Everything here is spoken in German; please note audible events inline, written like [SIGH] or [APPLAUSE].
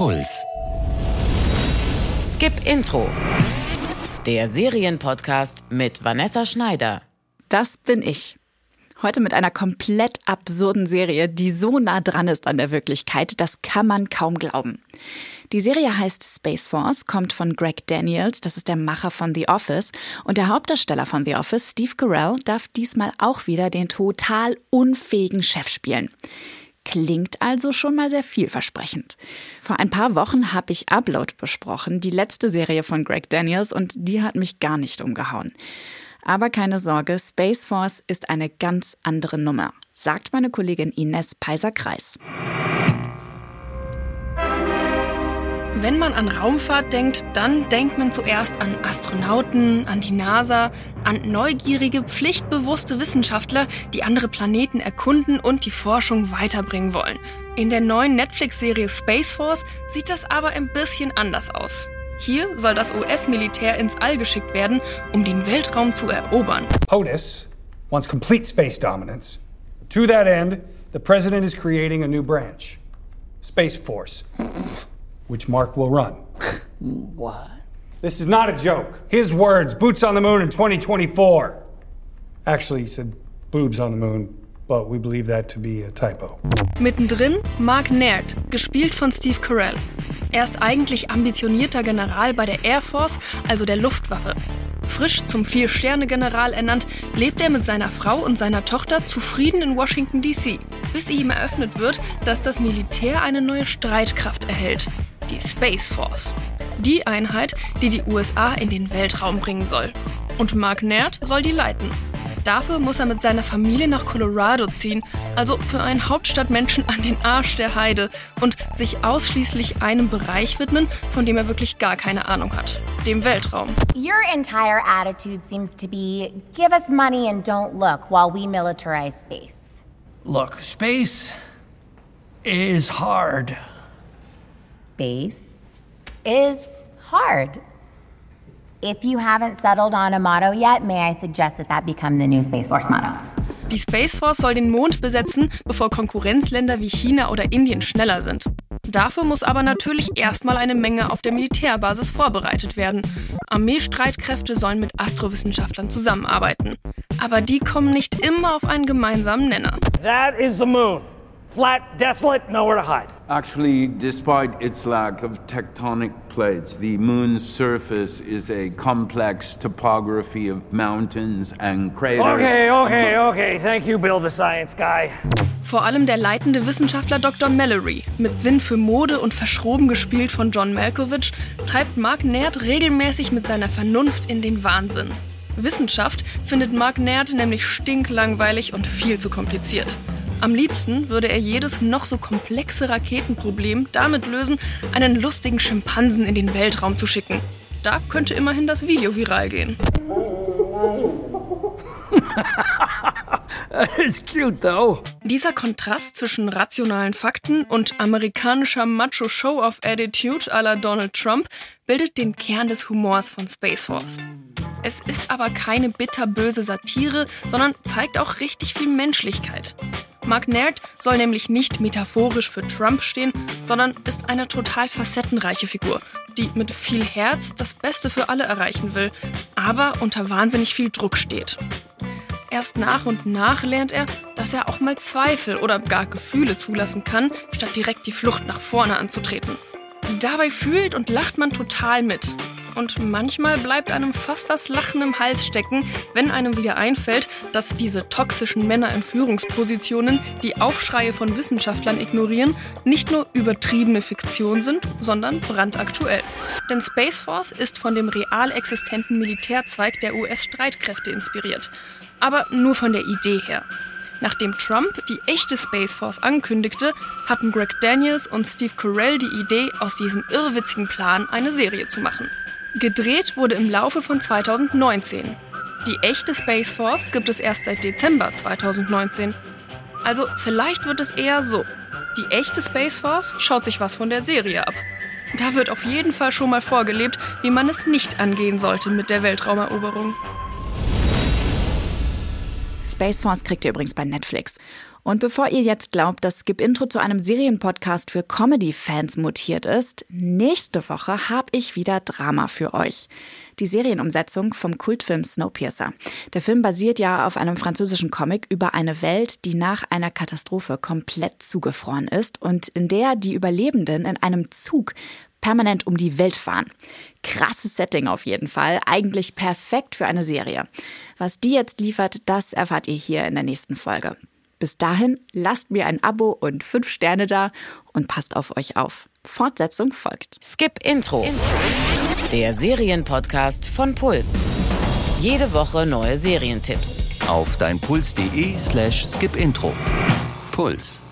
Puls. Skip Intro. Der Serienpodcast mit Vanessa Schneider. Das bin ich. Heute mit einer komplett absurden Serie, die so nah dran ist an der Wirklichkeit, das kann man kaum glauben. Die Serie heißt Space Force, kommt von Greg Daniels, das ist der Macher von The Office. Und der Hauptdarsteller von The Office, Steve Carell, darf diesmal auch wieder den total unfähigen Chef spielen. Klingt also schon mal sehr vielversprechend. Vor ein paar Wochen habe ich Upload besprochen, die letzte Serie von Greg Daniels, und die hat mich gar nicht umgehauen. Aber keine Sorge, Space Force ist eine ganz andere Nummer, sagt meine Kollegin Ines Peiser-Kreis. Wenn man an Raumfahrt denkt, dann denkt man zuerst an Astronauten, an die NASA, an neugierige, pflichtbewusste Wissenschaftler, die andere Planeten erkunden und die Forschung weiterbringen wollen. In der neuen Netflix-Serie Space Force sieht das aber ein bisschen anders aus. Hier soll das US-Militär ins All geschickt werden, um den Weltraum zu erobern. POTUS wants complete space dominance. To that end, the president is creating a new branch, Space Force, which Mark will run. [LAUGHS] What? This is not a joke. His words, boots on the moon in 2024. Actually, he said boobs on the moon, but we believe that to be a typo. Mittendrin Mark Naird, gespielt von Steve Carell. Er ist eigentlich ambitionierter General bei der Air Force, also der Luftwaffe. Frisch zum Vier-Sterne-General ernannt, lebt er mit seiner Frau und seiner Tochter zufrieden in Washington, D.C., bis ihm eröffnet wird, dass das Militär eine neue Streitkraft erhält, die Space Force. Die Einheit, die die USA in den Weltraum bringen soll. Und Mark Naird soll die leiten. Dafür muss er mit seiner Familie nach Colorado ziehen, also für einen Hauptstadtmenschen an den Arsch der Heide und sich ausschließlich einem Bereich widmen, von dem er wirklich gar keine Ahnung hat, dem Weltraum. Your entire attitude seems to be give us money and don't look while we militarize space. Look, space is hard. Space is hard. If you haven't settled on a motto yet, may I suggest that that become the new Space Force motto? Die Space Force soll den Mond besetzen, bevor Konkurrenzländer wie China oder Indien schneller sind. Dafür muss aber natürlich erstmal eine Menge auf der Militärbasis vorbereitet werden. Armeestreitkräfte sollen mit Astrowissenschaftlern zusammenarbeiten. Aber die kommen nicht immer auf einen gemeinsamen Nenner. That is the moon. Flat, desolate, nowhere to hide. Actually, despite its lack of tectonic plates, the moon's surface is a complex topography of mountains and craters. Okay, okay, okay. Thank you, Bill, the science guy. Vor allem der leitende Wissenschaftler Dr. Mallory, mit Sinn für Mode und verschroben gespielt von John Malkovich, treibt Mark Naird regelmäßig mit seiner Vernunft in den Wahnsinn. Wissenschaft findet Mark Naird nämlich stinklangweilig und viel zu kompliziert. Am liebsten würde er jedes noch so komplexe Raketenproblem damit lösen, einen lustigen Schimpansen in den Weltraum zu schicken. Da könnte immerhin das Video viral gehen. [LAUGHS] It's cute though. Dieser Kontrast zwischen rationalen Fakten und amerikanischer Macho-Show-Off-Attitude à la Donald Trump bildet den Kern des Humors von Space Force. Es ist aber keine bitterböse Satire, sondern zeigt auch richtig viel Menschlichkeit. Mark Naird soll nämlich nicht metaphorisch für Trump stehen, sondern ist eine total facettenreiche Figur, die mit viel Herz das Beste für alle erreichen will, aber unter wahnsinnig viel Druck steht. Erst nach und nach lernt er, dass er auch mal Zweifel oder gar Gefühle zulassen kann, statt direkt die Flucht nach vorne anzutreten. Dabei fühlt und lacht man total mit. Und manchmal bleibt einem fast das Lachen im Hals stecken, wenn einem wieder einfällt, dass diese toxischen Männer in Führungspositionen die Aufschreie von Wissenschaftlern ignorieren, nicht nur übertriebene Fiktion sind, sondern brandaktuell. Denn Space Force ist von dem real existenten Militärzweig der US-Streitkräfte inspiriert. Aber nur von der Idee her. Nachdem Trump die echte Space Force ankündigte, hatten Greg Daniels und Steve Carell die Idee, aus diesem irrwitzigen Plan eine Serie zu machen. Gedreht wurde im Laufe von 2019. Die echte Space Force gibt es erst seit Dezember 2019. Also vielleicht wird es eher so. Die echte Space Force schaut sich was von der Serie ab. Da wird auf jeden Fall schon mal vorgelebt, wie man es nicht angehen sollte mit der Weltraumeroberung. Space Force kriegt ihr übrigens bei Netflix. Und bevor ihr jetzt glaubt, dass Skip Intro zu einem Serienpodcast für Comedy-Fans mutiert ist, nächste Woche habe ich wieder Drama für euch. Die Serienumsetzung vom Kultfilm Snowpiercer. Der Film basiert ja auf einem französischen Comic über eine Welt, die nach einer Katastrophe komplett zugefroren ist und in der die Überlebenden in einem Zug permanent um die Welt fahren. Krasses Setting auf jeden Fall, eigentlich perfekt für eine Serie. Was die jetzt liefert, das erfahrt ihr hier in der nächsten Folge. Bis dahin lasst mir ein Abo und fünf Sterne da und passt auf euch auf. Fortsetzung folgt. Skip Intro. Der Serienpodcast von Puls. Jede Woche neue Serientipps. Auf deinpuls.de slash skipintro. Puls.